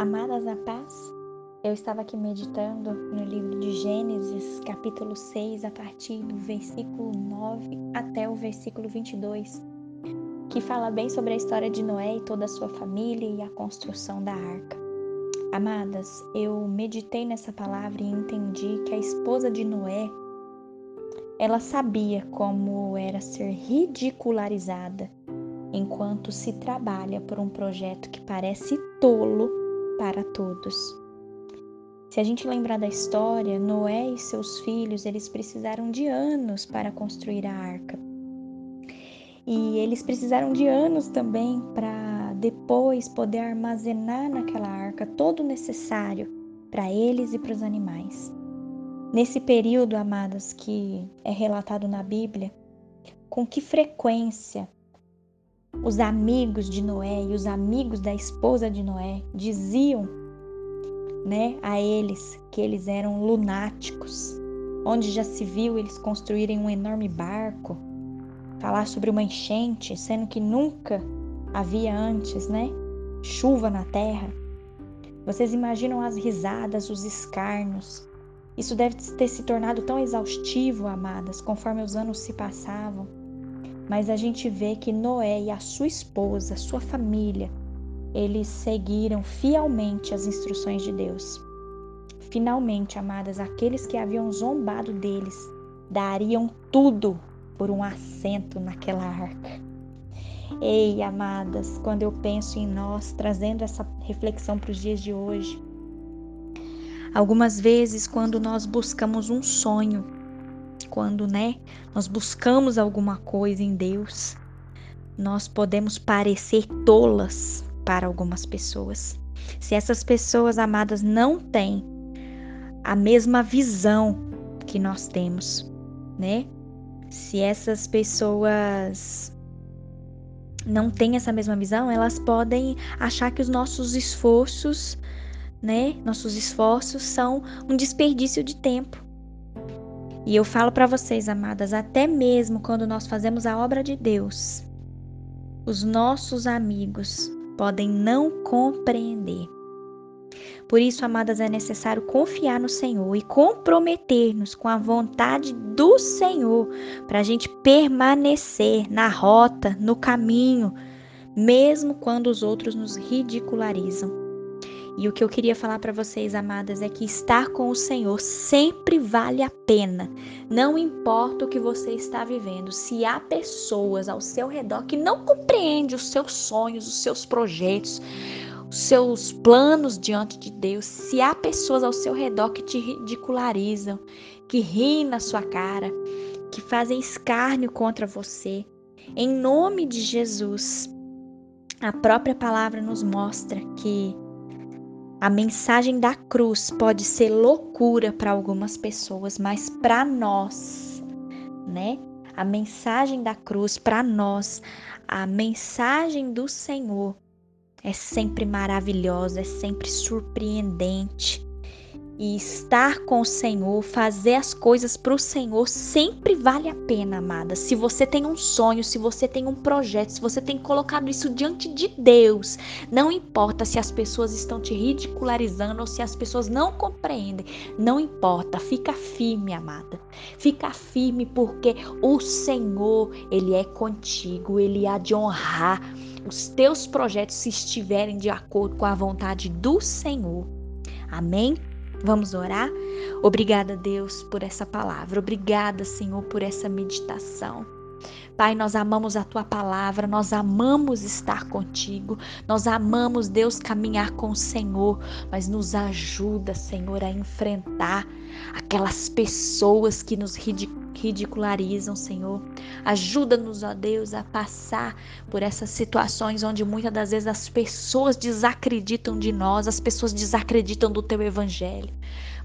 Amadas na paz, eu estava aqui meditando no livro de Gênesis, capítulo 6, a partir do versículo 9 até o versículo 22, que fala bem sobre a história de Noé e toda a sua família e a construção da arca. Amadas, eu meditei nessa palavra e entendi que a esposa de Noé, ela sabia como era ser ridicularizada enquanto se trabalha por um projeto que parece tolo para todos. Se a gente lembrar da história, Noé e seus filhos, eles precisaram de anos para construir a arca. E eles precisaram de anos também para depois poder armazenar naquela arca todo o necessário para eles e para os animais. Nesse período, amadas, que é relatado na Bíblia, com que frequência os amigos de Noé e os amigos da esposa de Noé diziam, né, a eles que eles eram lunáticos, onde já se viu eles construírem um enorme barco, falar sobre uma enchente, sendo que nunca havia antes, né, chuva na terra. Vocês imaginam as risadas, os escarnos. Isso deve ter se tornado tão exaustivo, amadas, conforme os anos se passavam mas a gente vê que Noé e a sua esposa, sua família, eles seguiram fielmente as instruções de Deus. Finalmente, amadas, aqueles que haviam zombado deles dariam tudo por um assento naquela arca. Ei, amadas, quando eu penso em nós, trazendo essa reflexão para os dias de hoje, algumas vezes, quando nós buscamos um sonho, quando, né, nós buscamos alguma coisa em Deus, nós podemos parecer tolas para algumas pessoas. Se essas pessoas amadas não têm a mesma visão que nós temos, né? Se essas pessoas não têm essa mesma visão, elas podem achar que os nossos esforços, né, nossos esforços são um desperdício de tempo. E eu falo para vocês, amadas, até mesmo quando nós fazemos a obra de Deus, os nossos amigos podem não compreender. Por isso, amadas, é necessário confiar no Senhor e comprometer-nos com a vontade do Senhor para a gente permanecer na rota, no caminho, mesmo quando os outros nos ridicularizam. E o que eu queria falar para vocês, amadas, é que estar com o Senhor sempre vale a pena. Não importa o que você está vivendo, se há pessoas ao seu redor que não compreendem os seus sonhos, os seus projetos, os seus planos diante de Deus, se há pessoas ao seu redor que te ridicularizam, que riem na sua cara, que fazem escárnio contra você, em nome de Jesus, a própria palavra nos mostra que a mensagem da cruz pode ser loucura para algumas pessoas, mas para nós, né? A mensagem da cruz para nós, a mensagem do Senhor é sempre maravilhosa, é sempre surpreendente. E estar com o Senhor, fazer as coisas para o Senhor sempre vale a pena, amada. Se você tem um sonho, se você tem um projeto, se você tem colocado isso diante de Deus, não importa se as pessoas estão te ridicularizando ou se as pessoas não compreendem, não importa, fica firme, amada. Fica firme porque o Senhor, ele é contigo, ele há de honrar os teus projetos se estiverem de acordo com a vontade do Senhor. Amém? Vamos orar? Obrigada, Deus, por essa palavra. Obrigada, Senhor, por essa meditação. Pai, nós amamos a tua palavra, nós amamos estar contigo, nós amamos, Deus, caminhar com o Senhor, mas nos ajuda, Senhor, a enfrentar aquelas pessoas que nos ridicularizam, Senhor. Ajuda-nos, ó Deus, a passar por essas situações onde muitas das vezes as pessoas desacreditam de nós, as pessoas desacreditam do teu evangelho.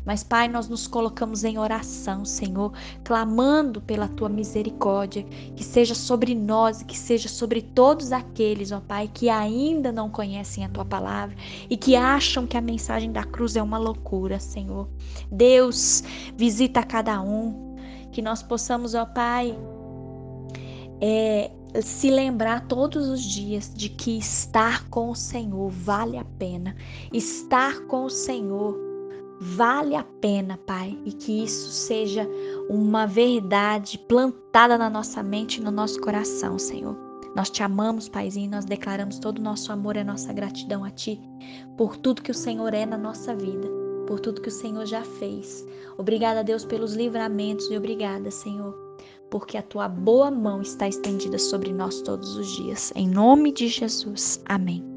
Mas, Pai, nós nos colocamos em oração, Senhor, clamando pela tua misericórdia, que seja sobre nós e que seja sobre todos aqueles, ó Pai, que ainda não conhecem a tua palavra e que acham que a mensagem da cruz é uma loucura, Senhor. Deus, visita cada um, que nós possamos, ó Pai, é, se lembrar todos os dias de que estar com o Senhor vale a pena. Estar com o Senhor vale a pena, Pai, e que isso seja uma verdade plantada na nossa mente e no nosso coração, Senhor. Nós te amamos, Paizinho, nós declaramos todo o nosso amor e a nossa gratidão a Ti por tudo que o Senhor é na nossa vida, por tudo que o Senhor já fez. Obrigada, Deus, pelos livramentos e obrigada, Senhor, porque a Tua boa mão está estendida sobre nós todos os dias. Em nome de Jesus. Amém.